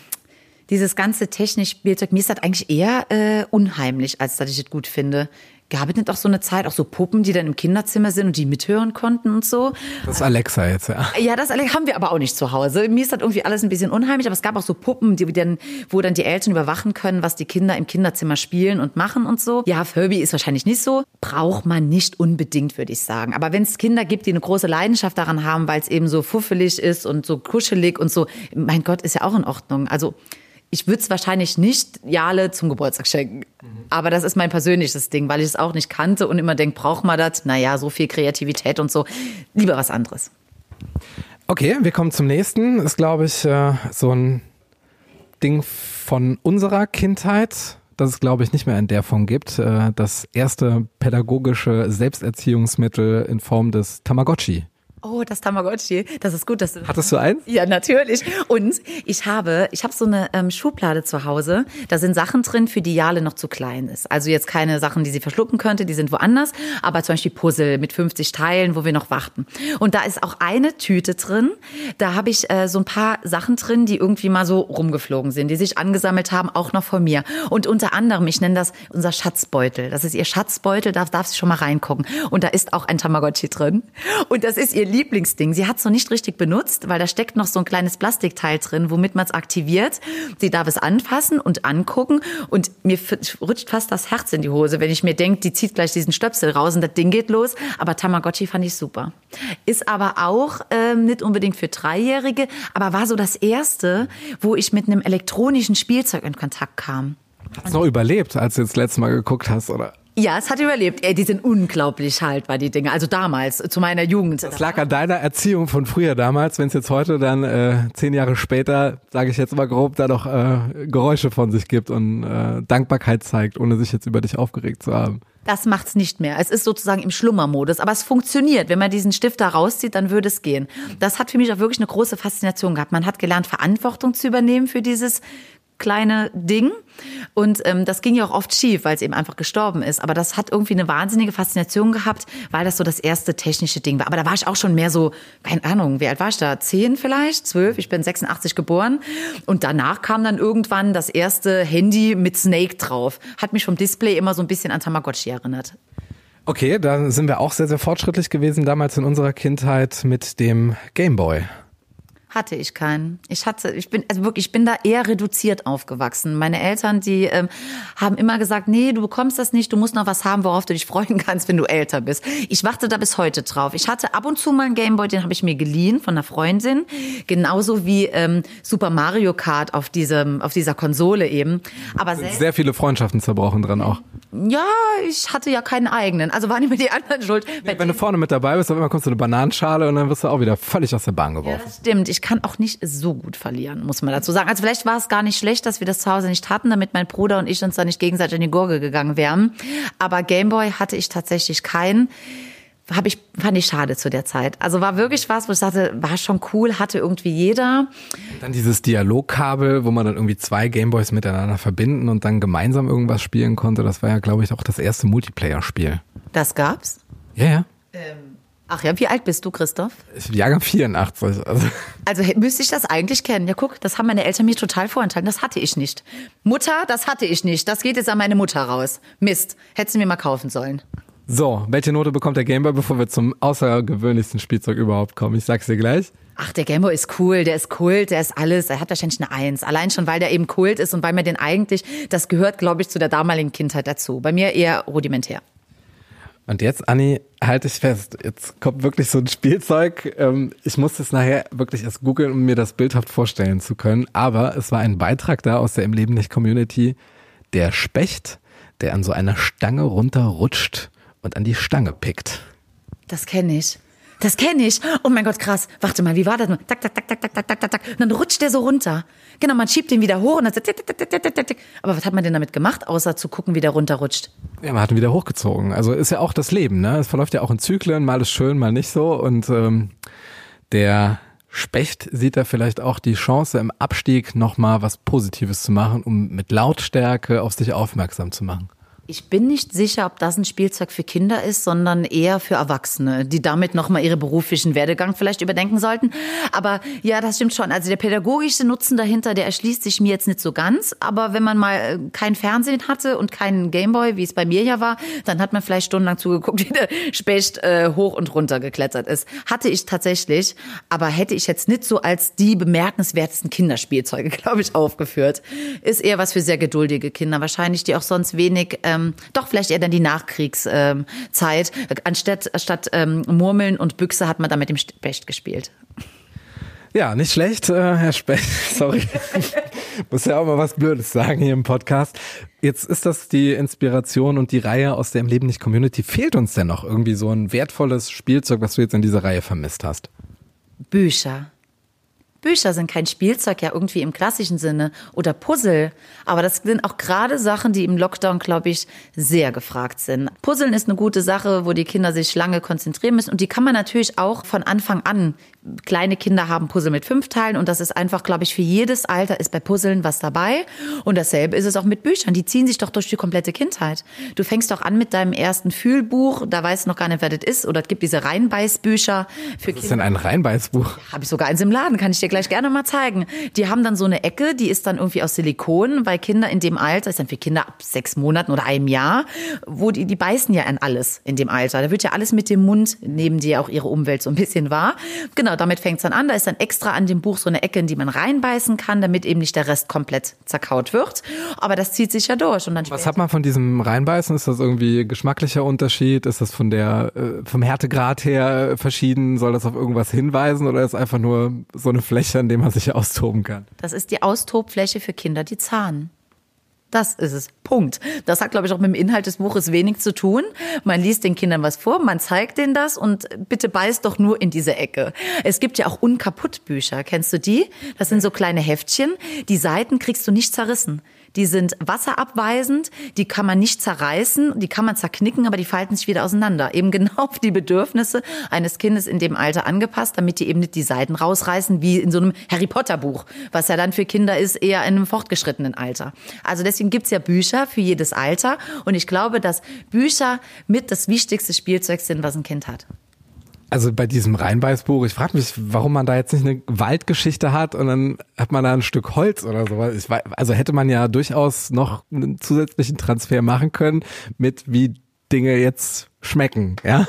dieses ganze Technikspielzeug, mir ist das eigentlich eher äh, unheimlich, als dass ich es gut finde. Gab es nicht auch so eine Zeit, auch so Puppen, die dann im Kinderzimmer sind und die mithören konnten und so? Das ist Alexa jetzt, ja. Ja, das haben wir aber auch nicht zu Hause. Mir ist das irgendwie alles ein bisschen unheimlich, aber es gab auch so Puppen, die dann, wo dann die Eltern überwachen können, was die Kinder im Kinderzimmer spielen und machen und so. Ja, Furby ist wahrscheinlich nicht so. Braucht man nicht unbedingt, würde ich sagen. Aber wenn es Kinder gibt, die eine große Leidenschaft daran haben, weil es eben so fuffelig ist und so kuschelig und so, mein Gott, ist ja auch in Ordnung. Also ich würde es wahrscheinlich nicht Jale zum Geburtstag schenken. Aber das ist mein persönliches Ding, weil ich es auch nicht kannte und immer denke, braucht man das? Naja, so viel Kreativität und so. Lieber was anderes. Okay, wir kommen zum nächsten. Ist, glaube ich, äh, so ein Ding von unserer Kindheit, das es, glaube ich, nicht mehr in der Form gibt. Äh, Das erste pädagogische Selbsterziehungsmittel in Form des Tamagotchi. Oh, das Tamagotchi. Das ist gut, dass du. Hattest du eins? Ja, natürlich. Und ich habe, ich habe so eine ähm, Schublade zu Hause. Da sind Sachen drin, für die Jale noch zu klein ist. Also jetzt keine Sachen, die sie verschlucken könnte, die sind woanders. Aber zum Beispiel Puzzle mit 50 Teilen, wo wir noch warten. Und da ist auch eine Tüte drin. Da habe ich äh, so ein paar Sachen drin, die irgendwie mal so rumgeflogen sind, die sich angesammelt haben, auch noch von mir. Und unter anderem, ich nenne das unser Schatzbeutel. Das ist ihr Schatzbeutel, da darf sie schon mal reingucken. Und da ist auch ein Tamagotchi drin. Und das ist ihr Lieblingsding. Sie hat es noch nicht richtig benutzt, weil da steckt noch so ein kleines Plastikteil drin, womit man es aktiviert. Sie darf es anfassen und angucken. Und mir rutscht fast das Herz in die Hose, wenn ich mir denke, die zieht gleich diesen Stöpsel raus und das Ding geht los. Aber Tamagotchi fand ich super. Ist aber auch ähm, nicht unbedingt für Dreijährige, aber war so das erste, wo ich mit einem elektronischen Spielzeug in Kontakt kam. Hast du noch überlebt, als du das letzte Mal geguckt hast, oder? Ja, es hat überlebt. Ey, die sind unglaublich haltbar, die Dinge. Also damals, zu meiner Jugend. Das lag an deiner Erziehung von früher damals. Wenn es jetzt heute dann äh, zehn Jahre später, sage ich jetzt mal grob, da noch äh, Geräusche von sich gibt und äh, Dankbarkeit zeigt, ohne sich jetzt über dich aufgeregt zu haben. Das macht's nicht mehr. Es ist sozusagen im Schlummermodus, aber es funktioniert. Wenn man diesen Stift da rauszieht, dann würde es gehen. Das hat für mich auch wirklich eine große Faszination gehabt. Man hat gelernt, Verantwortung zu übernehmen für dieses kleine Ding. Und ähm, das ging ja auch oft schief, weil es eben einfach gestorben ist. Aber das hat irgendwie eine wahnsinnige Faszination gehabt, weil das so das erste technische Ding war. Aber da war ich auch schon mehr so, keine Ahnung, wie alt war ich da? Zehn vielleicht? Zwölf? Ich bin 86 geboren. Und danach kam dann irgendwann das erste Handy mit Snake drauf. Hat mich vom Display immer so ein bisschen an Tamagotchi erinnert. Okay, da sind wir auch sehr, sehr fortschrittlich gewesen damals in unserer Kindheit mit dem Gameboy. Hatte ich keinen. Ich hatte, ich bin, also wirklich, ich bin da eher reduziert aufgewachsen. Meine Eltern, die ähm, haben immer gesagt, nee, du bekommst das nicht, du musst noch was haben, worauf du dich [laughs] freuen kannst, wenn du älter bist. Ich warte da bis heute drauf. Ich hatte ab und zu mal einen Gameboy, den habe ich mir geliehen von einer Freundin, genauso wie ähm, Super Mario Kart auf diesem, auf dieser Konsole eben. Aber selbst, Sehr viele Freundschaften zerbrochen dran auch. ja, ich hatte ja keinen eigenen. Also waren immer die anderen schuld. Bei Wenn du vorne mit dabei bist, auf einmal kommst du eine Bananenschale und dann wirst du auch wieder völlig aus der Bahn Ja, geworfen. das stimmt. Ich kann auch nicht so gut verlieren, muss man dazu sagen. Also vielleicht war es gar nicht schlecht, dass wir das zu Hause nicht hatten, damit mein Bruder und ich uns da nicht gegenseitig in die Gurgel gegangen wären. Aber Gameboy hatte ich tatsächlich keinen. Hab ich, fand ich schade zu der Zeit. Also war wirklich was, wo ich sagte, war schon cool, hatte irgendwie jeder. Dann dieses Dialogkabel, wo man dann irgendwie zwei Gameboys miteinander verbinden und dann gemeinsam irgendwas spielen konnte. Das war ja, glaube ich, auch das erste Multiplayer-Spiel. Das gab's. Ja, ja. Ach ja, wie alt bist du, Christoph? Ich bin Jahrgang 84. Also. Also müsste ich das eigentlich kennen. Ja, guck, das haben meine Eltern mir total vorenthalten. Das hatte ich nicht. Mutter, das hatte ich nicht. Das geht jetzt an meine Mutter raus. Mist. Hätte sie mir mal kaufen sollen. So, welche Note bekommt der Gameboy, bevor wir zum außergewöhnlichsten Spielzeug überhaupt kommen? Ich sag's dir gleich. Ach, der Gameboy ist cool, der ist Kult, der ist alles. Er hat wahrscheinlich eine Eins. Allein schon, weil der eben Kult ist und weil mir den eigentlich, das gehört, glaube ich, zu der damaligen Kindheit dazu. Bei mir eher rudimentär. Und jetzt, Anni, halte ich fest. Jetzt kommt wirklich so ein Spielzeug. Ähm, Ich muss es nachher wirklich erst googeln, um mir das bildhaft vorstellen zu können. Aber es war ein Beitrag da aus der Im Leben nicht Community. Der Specht, der an so einer Stange runterrutscht und an die Stange pickt. Das kenne ich. Das kenne ich. Oh mein Gott, krass. Warte mal, wie war das? Tak, tak, tak, tak, tak, tak, tak, tak. Und dann rutscht der so runter. Genau, man schiebt den wieder hoch und dann tak, tak, tak, tak, tak, tak. Aber was hat man denn damit gemacht, außer zu gucken, wie der runterrutscht? Ja, man hat ihn wieder hochgezogen. Also ist ja auch das Leben, ne? Es verläuft ja auch in Zyklen, mal ist schön, mal nicht so. Und ähm, der Specht sieht da vielleicht auch die Chance, im Abstieg nochmal was Positives zu machen, um mit Lautstärke auf sich aufmerksam zu machen. Ich bin nicht sicher, ob das ein Spielzeug für Kinder ist, sondern eher für Erwachsene, die damit nochmal ihre beruflichen Werdegang vielleicht überdenken sollten. Aber ja, das stimmt schon. Also der pädagogische Nutzen dahinter, der erschließt sich mir jetzt nicht so ganz. Aber wenn man mal äh, kein Fernsehen hatte und keinen Gameboy, wie es bei mir ja war, dann hat man vielleicht stundenlang zugeguckt, [laughs] wie der Specht äh, hoch und runter geklettert ist. Hatte ich tatsächlich, aber hätte ich jetzt nicht so als die bemerkenswertesten Kinderspielzeuge, [laughs] glaube ich, aufgeführt. Ist eher was für sehr geduldige Kinder, wahrscheinlich, die auch sonst wenig, ähm, doch vielleicht eher dann die Nachkriegszeit. Zeit. Anstatt statt ähm, Murmeln und Büchse hat man da mit dem Specht gespielt. Ja, nicht schlecht, äh, Herr Specht. [laughs] Sorry. Muss ja auch mal was Blödes sagen hier im Podcast. Jetzt ist das die Inspiration und die Reihe aus der Im Leben nicht Community. Fehlt uns denn noch irgendwie so ein wertvolles Spielzeug, was du jetzt in dieser Reihe vermisst hast? Bücher. Bücher sind kein Spielzeug ja irgendwie im klassischen Sinne oder Puzzle, aber das sind auch gerade Sachen, die im Lockdown, glaube ich, sehr gefragt sind. Puzzeln ist eine gute Sache, wo die Kinder sich lange konzentrieren müssen und die kann man natürlich auch von Anfang an. Kleine Kinder haben Puzzle mit fünf Teilen und das ist einfach, glaube ich, für jedes Alter ist bei Puzzeln was dabei und dasselbe ist es auch mit Büchern. Die ziehen sich doch durch die komplette Kindheit. Du fängst doch an mit deinem ersten Fühlbuch, da weißt du noch gar nicht, wer das ist oder es gibt diese Reinbeißbücher für Was ist denn ein Reinbeißbuch? habe ich sogar eins im Laden, kann ich dir gleich gerne mal zeigen. Die haben dann so eine Ecke, die ist dann irgendwie aus Silikon, weil Kinder in dem Alter, ist dann für Kinder ab sechs Monaten oder einem Jahr, wo die, die beißen ja an alles in dem Alter. Da wird ja alles mit dem Mund, nehmen die ja auch ihre Umwelt so ein bisschen wahr. Genau, damit fängt's dann an. Da ist dann extra an dem Buch so eine Ecke, in die man reinbeißen kann, damit eben nicht der Rest komplett zerkaut wird. Aber das zieht sich ja durch. Und dann Was hat man von diesem Reinbeißen? Ist das irgendwie geschmacklicher Unterschied? Ist das von der, äh, vom Härtegrad her verschieden? Soll das auf irgendwas hinweisen oder ist einfach nur so eine Fläche, an dem man sich austoben kann? Das ist die Austobfläche für Kinder, die zahnen. Das ist es. Punkt. Das hat, glaube ich, auch mit dem Inhalt des Buches wenig zu tun. Man liest den Kindern was vor, man zeigt denen das und bitte beißt doch nur in diese Ecke. Es gibt ja auch Unkaputtbücher. Kennst du die? Das sind so kleine Heftchen. Die Seiten kriegst du nicht zerrissen. Die sind wasserabweisend, die kann man nicht zerreißen, die kann man zerknicken, aber die falten sich wieder auseinander. Eben genau auf die Bedürfnisse eines Kindes in dem Alter angepasst, damit die eben nicht die Seiten rausreißen, wie in so einem Harry Potter Buch, was ja dann für Kinder ist, eher in einem fortgeschrittenen Alter. Also deswegen gibt's ja Bücher für jedes Alter und ich glaube, dass Bücher mit das wichtigste Spielzeug sind, was ein Kind hat. Also bei diesem Reinbeißbuch, ich frage mich, warum man da jetzt nicht eine Waldgeschichte hat und dann hat man da ein Stück Holz oder sowas. Ich weiß, also hätte man ja durchaus noch einen zusätzlichen Transfer machen können mit wie Dinge jetzt schmecken, ja?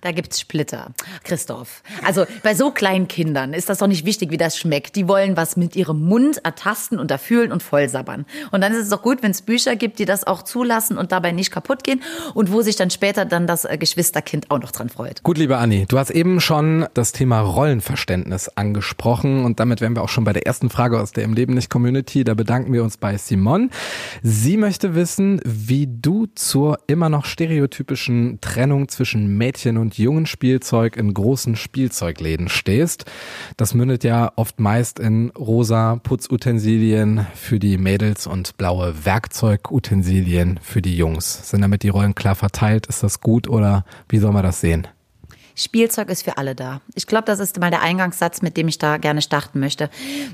Da gibt's Splitter, Christoph. Also bei so kleinen Kindern ist das doch nicht wichtig, wie das schmeckt. Die wollen was mit ihrem Mund ertasten und erfühlen und vollsabbern. Und dann ist es doch gut, wenn es Bücher gibt, die das auch zulassen und dabei nicht kaputt gehen und wo sich dann später dann das äh, Geschwisterkind auch noch dran freut. Gut, liebe Anni, du hast eben schon das Thema Rollenverständnis angesprochen und damit wären wir auch schon bei der ersten Frage aus der Im Leben nicht Community. Da bedanken wir uns bei Simon. Sie möchte wissen, wie du zur immer noch stereotypischen Trennung zwischen Mädchen und jungen Spielzeug in großen Spielzeugläden stehst. Das mündet ja oft meist in rosa Putzutensilien für die Mädels und blaue Werkzeugutensilien für die Jungs. Sind damit die Rollen klar verteilt? Ist das gut oder wie soll man das sehen? Spielzeug ist für alle da. Ich glaube, das ist mal der Eingangssatz, mit dem ich da gerne starten möchte.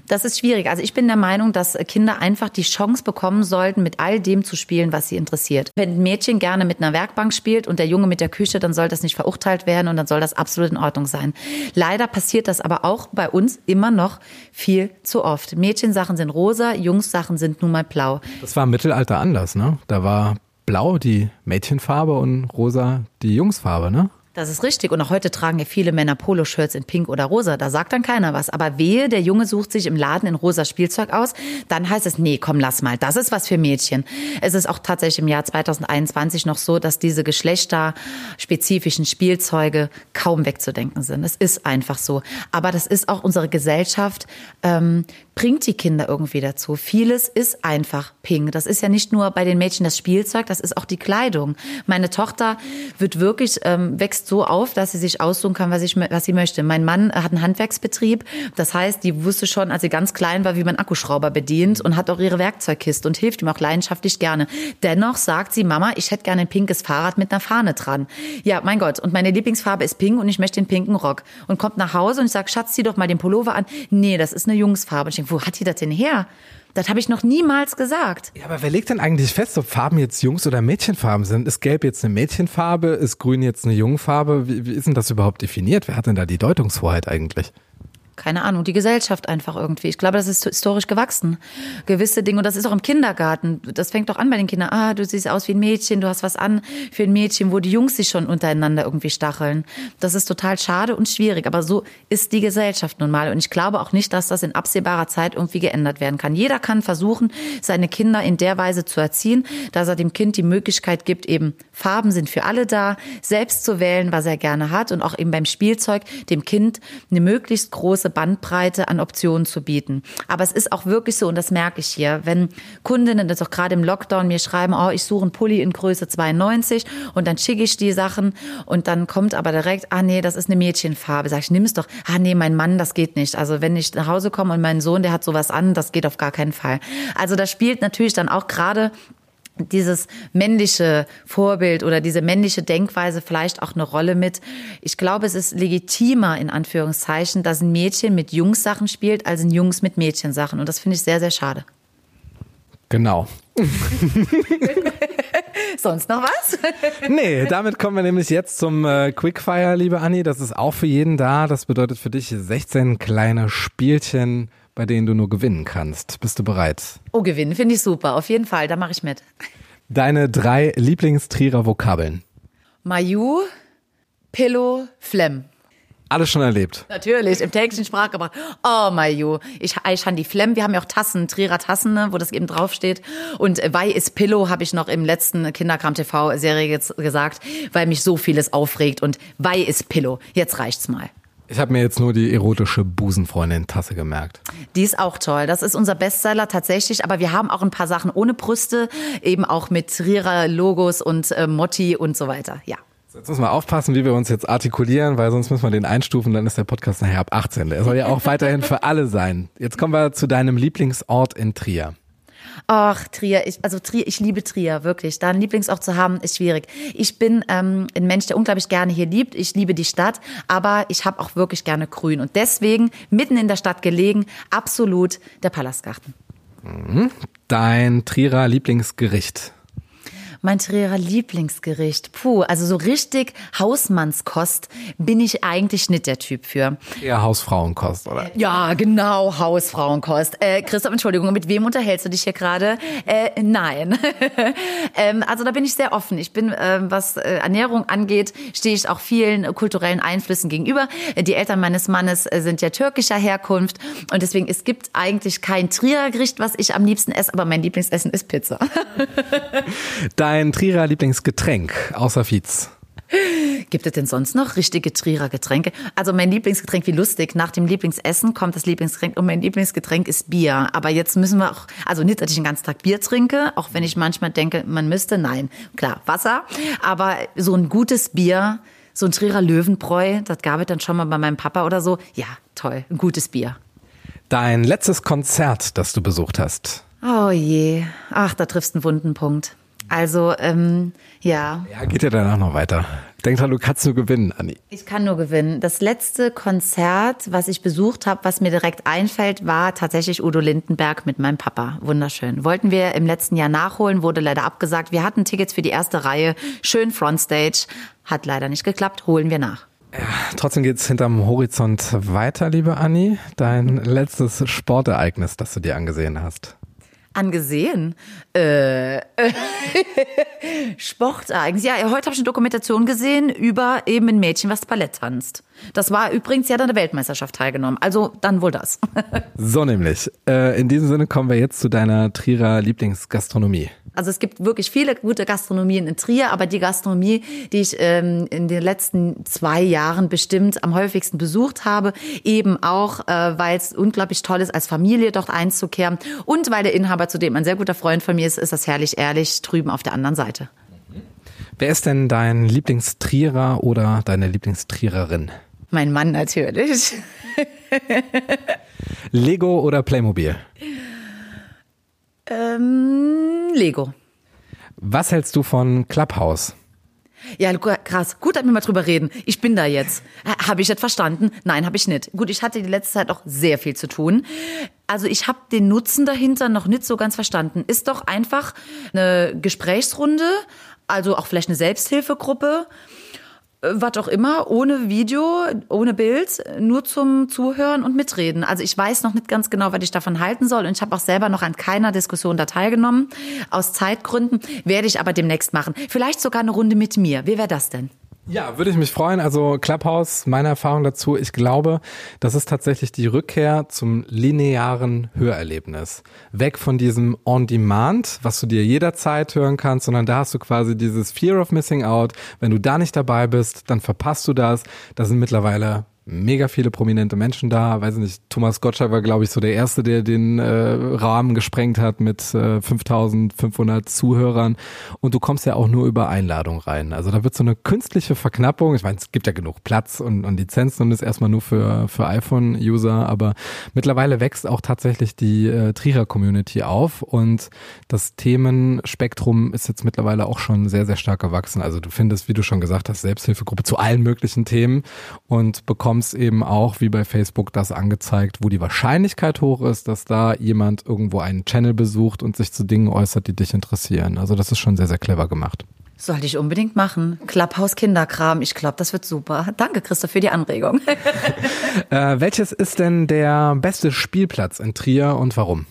Das ist schwierig. Also ich bin der Meinung, dass Kinder einfach die Chance bekommen sollten, mit all dem zu spielen, was sie interessiert. Wenn ein Mädchen gerne mit einer Werkbank spielt und der Junge mit der Küche, dann soll das nicht verurteilt werden und dann soll das absolut in Ordnung sein. Leider passiert das aber auch bei uns immer noch viel zu oft. Mädchensachen sind rosa, Jungssachen sind nun mal blau. Das war im Mittelalter anders, ne? Da war blau die Mädchenfarbe und rosa die Jungsfarbe, ne? Das ist richtig. Und auch heute tragen ja viele Männer Poloshirts in Pink oder Rosa. Da sagt dann keiner was. Aber wehe, der Junge sucht sich im Laden in rosa Spielzeug aus. Dann heißt es, nee, komm, lass mal. Das ist was für Mädchen. Es ist auch tatsächlich im Jahr 2021 noch so, dass diese geschlechterspezifischen Spielzeuge kaum wegzudenken sind. Es ist einfach so. Aber das ist auch unsere Gesellschaft, ähm, bringt die Kinder irgendwie dazu. Vieles ist einfach pink. Das ist ja nicht nur bei den Mädchen das Spielzeug, das ist auch die Kleidung. Meine Tochter wird wirklich, ähm, wächst so auf, dass sie sich aussuchen kann, was, ich, was sie möchte. Mein Mann hat einen Handwerksbetrieb. Das heißt, die wusste schon, als sie ganz klein war, wie man Akkuschrauber bedient und hat auch ihre Werkzeugkiste und hilft ihm auch leidenschaftlich gerne. Dennoch sagt sie, Mama, ich hätte gerne ein pinkes Fahrrad mit einer Fahne dran. Ja, mein Gott. Und meine Lieblingsfarbe ist pink und ich möchte den pinken Rock. Und kommt nach Hause und ich sage, Schatz, zieh doch mal den Pullover an. Nee, das ist eine Jungsfarbe. Und ich denke, wo hat die das denn her? Das habe ich noch niemals gesagt. Ja, aber wer legt denn eigentlich fest, ob Farben jetzt Jungs- oder Mädchenfarben sind? Ist Gelb jetzt eine Mädchenfarbe? Ist Grün jetzt eine Jungenfarbe? Wie, wie ist denn das überhaupt definiert? Wer hat denn da die Deutungshoheit eigentlich? Keine Ahnung, die Gesellschaft einfach irgendwie. Ich glaube, das ist historisch gewachsen. Gewisse Dinge, und das ist auch im Kindergarten. Das fängt doch an bei den Kindern. Ah, du siehst aus wie ein Mädchen, du hast was an für ein Mädchen, wo die Jungs sich schon untereinander irgendwie stacheln. Das ist total schade und schwierig. Aber so ist die Gesellschaft nun mal. Und ich glaube auch nicht, dass das in absehbarer Zeit irgendwie geändert werden kann. Jeder kann versuchen, seine Kinder in der Weise zu erziehen, dass er dem Kind die Möglichkeit gibt, eben Farben sind für alle da, selbst zu wählen, was er gerne hat und auch eben beim Spielzeug dem Kind eine möglichst große große Bandbreite an Optionen zu bieten. Aber es ist auch wirklich so, und das merke ich hier, wenn Kundinnen das auch gerade im Lockdown mir schreiben, oh, ich suche einen Pulli in Größe 92 und dann schicke ich die Sachen und dann kommt aber direkt, ah nee, das ist eine Mädchenfarbe. Sag ich, nimm es doch. Ah nee, mein Mann, das geht nicht. Also wenn ich nach Hause komme und mein Sohn, der hat sowas an, das geht auf gar keinen Fall. Also da spielt natürlich dann auch gerade dieses männliche Vorbild oder diese männliche Denkweise vielleicht auch eine Rolle mit. Ich glaube, es ist legitimer, in Anführungszeichen, dass ein Mädchen mit Jungs-Sachen spielt, als ein Jungs mit Mädchensachen. Und das finde ich sehr, sehr schade. Genau. [laughs] Sonst noch was? [laughs] Nee, damit kommen wir nämlich jetzt zum äh, Quickfire, liebe Anni. Das ist auch für jeden da. Das bedeutet für dich 16 kleine Spielchen, bei denen du nur gewinnen kannst. Bist du bereit? Oh, gewinnen finde ich super. Auf jeden Fall, da mache ich mit. Deine drei Lieblingstrierer Vokabeln. Mayu, Pillow, Flem. Alles schon erlebt. Natürlich, im täglichen Sprachgebrauch. Oh, Mayu. Ich, ich han die Flem. Wir haben ja auch Tassen, Trierer Tassen, ne, wo das eben draufsteht. Und Wei ist Pillow, habe ich noch im letzten Kinderkram-TV-Serie gesagt, weil mich so vieles aufregt. Und Wei ist Pillow. Jetzt reicht's mal. Ich habe mir jetzt nur die erotische Busenfreundin-Tasse gemerkt. Die ist auch toll. Das ist unser Bestseller tatsächlich. Aber wir haben auch ein paar Sachen ohne Brüste, eben auch mit Trierer Logos und äh, Motti und so weiter. Ja. Jetzt müssen wir aufpassen, wie wir uns jetzt artikulieren, weil sonst müssen wir den einstufen, dann ist der Podcast nachher ab 18. Der soll ja auch [laughs] weiterhin für alle sein. Jetzt kommen wir zu deinem Lieblingsort in Trier. Ach, Trier, ich, also Trier, ich liebe Trier, wirklich. Da einen Lieblingsort zu haben, ist schwierig. Ich bin ähm, ein Mensch, der unglaublich gerne hier liebt. Ich liebe die Stadt, aber ich habe auch wirklich gerne Grün. Und deswegen, mitten in der Stadt gelegen, absolut der Palastgarten. Dein Trierer Lieblingsgericht. Mein Trierer Lieblingsgericht. Puh, also so richtig Hausmannskost bin ich eigentlich nicht der Typ für. Eher Hausfrauenkost, oder? Ja, genau, Hausfrauenkost. Äh, Christoph, Entschuldigung, mit wem unterhältst du dich hier gerade? Äh, nein. [laughs] ähm, also da bin ich sehr offen. Ich bin, äh, was äh, Ernährung angeht, stehe ich auch vielen kulturellen Einflüssen gegenüber. Die Eltern meines Mannes äh, sind ja türkischer Herkunft und deswegen, es gibt eigentlich kein Trierer Gericht, was ich am liebsten esse, aber mein Lieblingsessen ist Pizza. [laughs] Dein Trierer Lieblingsgetränk, außer Fietz. Gibt es denn sonst noch richtige Trierer Getränke? Also mein Lieblingsgetränk, wie lustig, nach dem Lieblingsessen kommt das Lieblingsgetränk und mein Lieblingsgetränk ist Bier. Aber jetzt müssen wir auch, also nicht, dass ich den ganzen Tag Bier trinke, auch wenn ich manchmal denke, man müsste, nein, klar, Wasser. Aber so ein gutes Bier, so ein Trierer Löwenbräu, das gab es dann schon mal bei meinem Papa oder so. Ja, toll, ein gutes Bier. Dein letztes Konzert, das du besucht hast. Oh je, ach, da triffst du einen wunden Punkt. Also, ähm, ja, Ja, geht ja danach noch weiter. Denk dran, du kannst nur gewinnen, Anni. Ich kann nur gewinnen. Das letzte Konzert, was ich besucht habe, was mir direkt einfällt, war tatsächlich Udo Lindenberg mit meinem Papa. Wunderschön. Wollten wir im letzten Jahr nachholen, wurde leider abgesagt. Wir hatten Tickets für die erste Reihe, schön Frontstage. Hat leider nicht geklappt, holen wir nach. Trotzdem geht's hinterm Horizont weiter, liebe Anni. Dein letztes Sportereignis, das du dir angesehen hast. Angesehen. Äh, [laughs] Sportereignis. Ja, heute habe ich eine Dokumentation gesehen über eben ein Mädchen, was Ballett tanzt. Das war übrigens ja an der Weltmeisterschaft teilgenommen. Also dann wohl das. [laughs] So nämlich. Äh, in diesem Sinne kommen wir jetzt zu deiner Trierer Lieblingsgastronomie. Also es gibt wirklich viele gute Gastronomien in Trier, aber die Gastronomie, die ich ähm, in den letzten zwei Jahren bestimmt am häufigsten besucht habe, eben auch, äh, weil es unglaublich toll ist, als Familie dort einzukehren und weil der Inhaber, zudem ein sehr guter Freund von mir ist, ist das herrlich ehrlich drüben auf der anderen Seite. Wer ist denn dein Lieblingstrierer oder deine Lieblingstriererin? Mein Mann natürlich. [laughs] Lego oder Playmobil? Ähm, Lego. Was hältst du von Clubhouse? Ja, krass. Gut, dass wir mal drüber reden. Ich bin da jetzt. Habe ich das verstanden? Nein, habe ich nicht. Gut, ich hatte die letzte Zeit auch sehr viel zu tun. Also ich habe den Nutzen dahinter noch nicht so ganz verstanden. Ist doch einfach eine Gesprächsrunde, also auch vielleicht eine Selbsthilfegruppe, was auch immer, ohne Video, ohne Bild, nur zum Zuhören und Mitreden. Also ich weiß noch nicht ganz genau, was ich davon halten soll und ich habe auch selber noch an keiner Diskussion da teilgenommen. Aus Zeitgründen werde ich aber demnächst machen. Vielleicht sogar eine Runde mit mir. Wie wäre das denn? Ja, würde ich mich freuen. Also Clubhouse, meine Erfahrung dazu, ich glaube, das ist tatsächlich die Rückkehr zum linearen Hörerlebnis. Weg von diesem On-Demand, was du dir jederzeit hören kannst, sondern da hast du quasi dieses Fear of Missing Out. Wenn du da nicht dabei bist, dann verpasst du das. Da sind mittlerweile mega viele prominente Menschen da. Weiß nicht, Thomas Gottschalk war, glaube ich, so der Erste, der den äh, Rahmen gesprengt hat mit äh, 5500 Zuhörern. Und du kommst ja auch nur über Einladung rein. Also da wird so eine künstliche Verknappung. Ich meine, es gibt ja genug Platz und, und Lizenzen und ist erstmal nur für, für iPhone-User. Aber mittlerweile wächst auch tatsächlich die äh, Trierer-Community auf. Und das Themenspektrum ist jetzt mittlerweile auch schon sehr, sehr stark gewachsen. Also du findest, wie du schon gesagt hast, Selbsthilfegruppe zu allen möglichen Themen und bekommst bekommst eben auch, wie bei Facebook, das angezeigt, wo die Wahrscheinlichkeit hoch ist, dass da jemand irgendwo einen Channel besucht und sich zu Dingen äußert, die dich interessieren. Also das ist schon sehr, sehr clever gemacht. Sollte ich unbedingt machen. Clubhouse Kinderkram. Ich glaube, das wird super. Danke, Christoph, für die Anregung. [laughs] äh, welches ist denn der beste Spielplatz in Trier und warum?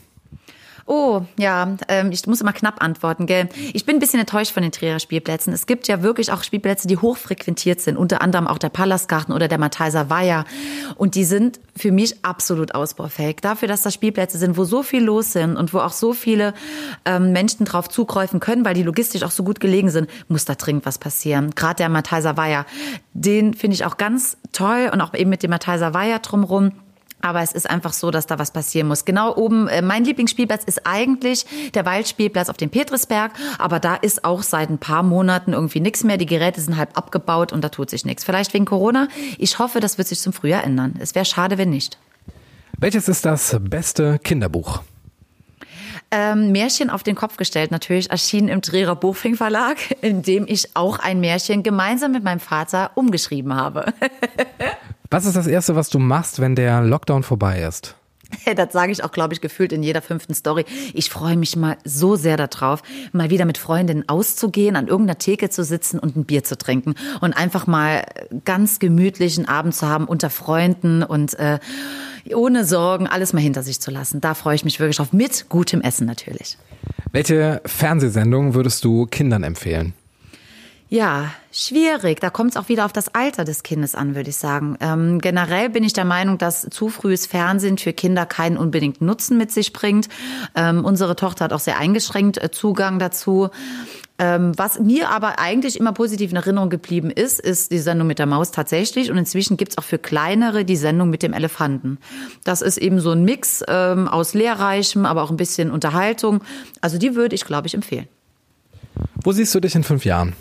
Oh, ja, ähm, ich muss immer knapp antworten, gell? Ich bin ein bisschen enttäuscht von den Trierer Spielplätzen. Es gibt ja wirklich auch Spielplätze, die hochfrequentiert sind, unter anderem auch der Palastgarten oder der Matheiser Weiher. Und die sind für mich absolut ausbaufähig. Dafür, dass das Spielplätze sind, wo so viel los sind und wo auch so viele ähm, Menschen drauf zugreifen können, weil die logistisch auch so gut gelegen sind, muss da dringend was passieren. Gerade der Matheiser Weiher, den finde ich auch ganz toll und auch eben mit dem Matheiser Weiher drumrum. Aber es ist einfach so, dass da was passieren muss. Genau oben, äh, mein Lieblingsspielplatz ist eigentlich der Waldspielplatz auf dem Petrisberg. Aber da ist auch seit ein paar Monaten irgendwie nichts mehr. Die Geräte sind halb abgebaut und da tut sich nichts. Vielleicht wegen Corona. Ich hoffe, das wird sich zum Frühjahr ändern. Es wäre schade, wenn nicht. Welches ist das beste Kinderbuch? Ähm, Märchen auf den Kopf gestellt, natürlich erschienen im Trierer Buchfing Verlag, [laughs] in dem ich auch ein Märchen gemeinsam mit meinem Vater umgeschrieben habe. [laughs] Was ist das Erste, was du machst, wenn der Lockdown vorbei ist? [laughs] Das sage ich auch, glaube ich, gefühlt in jeder fünften Story. Ich freue mich mal so sehr darauf, mal wieder mit Freundinnen auszugehen, an irgendeiner Theke zu sitzen und ein Bier zu trinken und einfach mal ganz gemütlichen Abend zu haben unter Freunden und äh, ohne Sorgen alles mal hinter sich zu lassen. Da freue ich mich wirklich drauf, mit gutem Essen natürlich. Welche Fernsehsendung würdest du Kindern empfehlen? Ja, schwierig. Da kommt es auch wieder auf das Alter des Kindes an, würde ich sagen. Ähm, generell bin ich der Meinung, dass zu frühes Fernsehen für Kinder keinen unbedingten Nutzen mit sich bringt. Ähm, unsere Tochter hat auch sehr eingeschränkt äh, Zugang dazu. Ähm, was mir aber eigentlich immer positiv in Erinnerung geblieben ist, ist die Sendung mit der Maus tatsächlich. Und inzwischen gibt's auch für kleinere die Sendung mit dem Elefanten. Das ist eben so ein Mix ähm, aus Lehrreichem, aber auch ein bisschen Unterhaltung. Also die würde ich, glaube ich, empfehlen. Wo siehst du dich in fünf Jahren?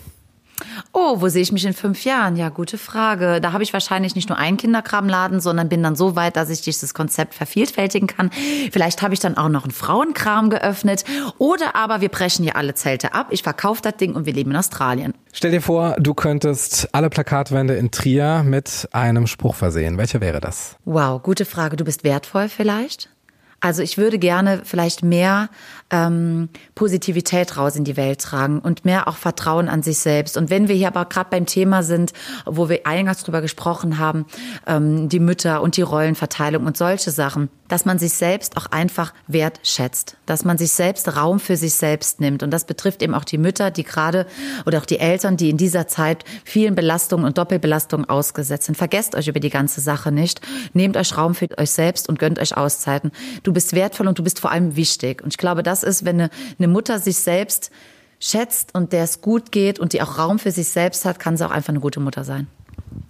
Oh, wo sehe ich mich in fünf Jahren? Ja, gute Frage. Da habe ich wahrscheinlich nicht nur einen Kinderkramladen, sondern bin dann so weit, dass ich dieses Konzept vervielfältigen kann. Vielleicht habe ich dann auch noch einen Frauenkram geöffnet. Oder aber wir brechen hier alle Zelte ab. Ich verkaufe das Ding und wir leben in Australien. Stell dir vor, du könntest alle Plakatwände in Trier mit einem Spruch versehen. Welcher wäre das? Wow, gute Frage. Du bist wertvoll vielleicht? Also ich würde gerne vielleicht mehr ähm, Positivität raus in die Welt tragen und mehr auch Vertrauen an sich selbst. Und wenn wir hier aber gerade beim Thema sind, wo wir eingangs drüber gesprochen haben, ähm, die Mütter und die Rollenverteilung und solche Sachen, dass man sich selbst auch einfach wertschätzt, dass man sich selbst Raum für sich selbst nimmt. Und das betrifft eben auch die Mütter, die gerade oder auch die Eltern, die in dieser Zeit vielen Belastungen und Doppelbelastungen ausgesetzt sind. Vergesst euch über die ganze Sache nicht. Nehmt euch Raum für euch selbst und gönnt euch Auszeiten. Du bist wertvoll und du bist vor allem wichtig. Und ich glaube, das ist, wenn eine, eine Mutter sich selbst schätzt und der es gut geht und die auch Raum für sich selbst hat, kann sie auch einfach eine gute Mutter sein.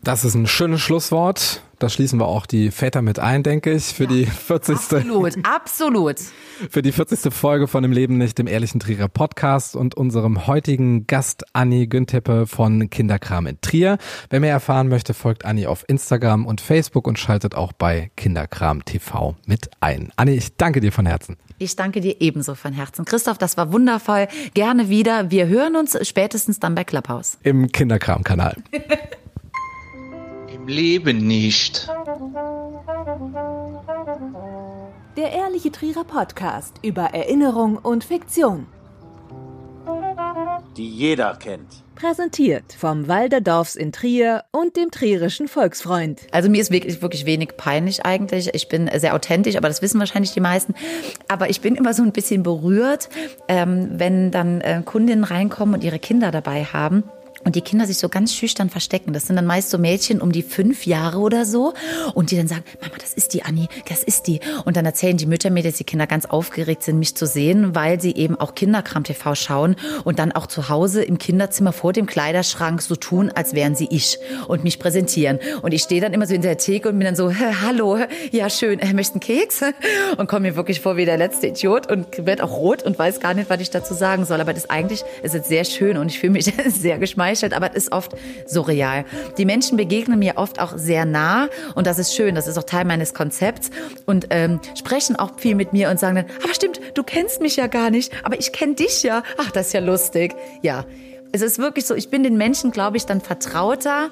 Das ist ein schönes Schlusswort. Da schließen wir auch die Väter mit ein, denke ich, für ja, die 40. Absolut, absolut. [laughs] Für die 40. Folge von dem Leben nicht, dem ehrlichen Trierer Podcast und unserem heutigen Gast Anni Günteppe von Kinderkram in Trier. Wer mehr erfahren möchte, folgt Anni auf Instagram und Facebook und schaltet auch bei Kinderkram TV mit ein. Anni, ich danke dir von Herzen. Ich danke dir ebenso von Herzen. Christoph, das war wundervoll. Gerne wieder. Wir hören uns spätestens dann bei Clubhouse. Im Kinderkram-Kanal. [laughs] Im Leben nicht. Der Ehrliche Trierer Podcast über Erinnerung und Fiktion. Die jeder kennt. Präsentiert vom Walderdorfs in Trier und dem Trierischen Volksfreund. Also mir ist wirklich, wirklich wenig peinlich eigentlich. Ich bin sehr authentisch, aber das wissen wahrscheinlich die meisten. Aber ich bin immer so ein bisschen berührt, ähm, wenn dann äh, Kundinnen reinkommen und ihre Kinder dabei haben und die Kinder sich so ganz schüchtern verstecken. Das sind dann meist so Mädchen um die fünf Jahre oder so und die dann sagen, Mama, das ist die Anni, das ist die. Und dann erzählen die Mütter mir, dass die Kinder ganz aufgeregt sind, mich zu sehen, weil sie eben auch Kinderkram TV schauen und dann auch zu Hause im Kinderzimmer vor dem Kleiderschrank so tun, als wären sie ich und mich präsentieren. Und ich stehe dann immer so in der Theke und bin dann so, hallo, ja schön, äh, möchten Keks? [laughs] Und komme mir wirklich vor wie der letzte Idiot und werde auch rot und weiß gar nicht, was ich dazu sagen soll. Aber das eigentlich ist jetzt sehr schön und ich fühle mich [laughs] sehr geschmeichelt, aber es ist oft surreal. Die Menschen begegnen mir oft auch sehr nah und das ist schön, das ist auch Teil meines Konzepts und ähm, sprechen auch viel mit mir und sagen dann, aber stimmt, du kennst mich ja gar nicht, aber ich kenne dich ja. Ach, das ist ja lustig. Ja, es ist wirklich so, ich bin den Menschen, glaube ich, dann vertrauter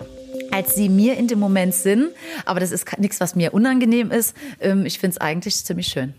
als sie mir in dem Moment sind. Aber das ist nichts, was mir unangenehm ist. Ähm, ich finde es eigentlich ziemlich schön.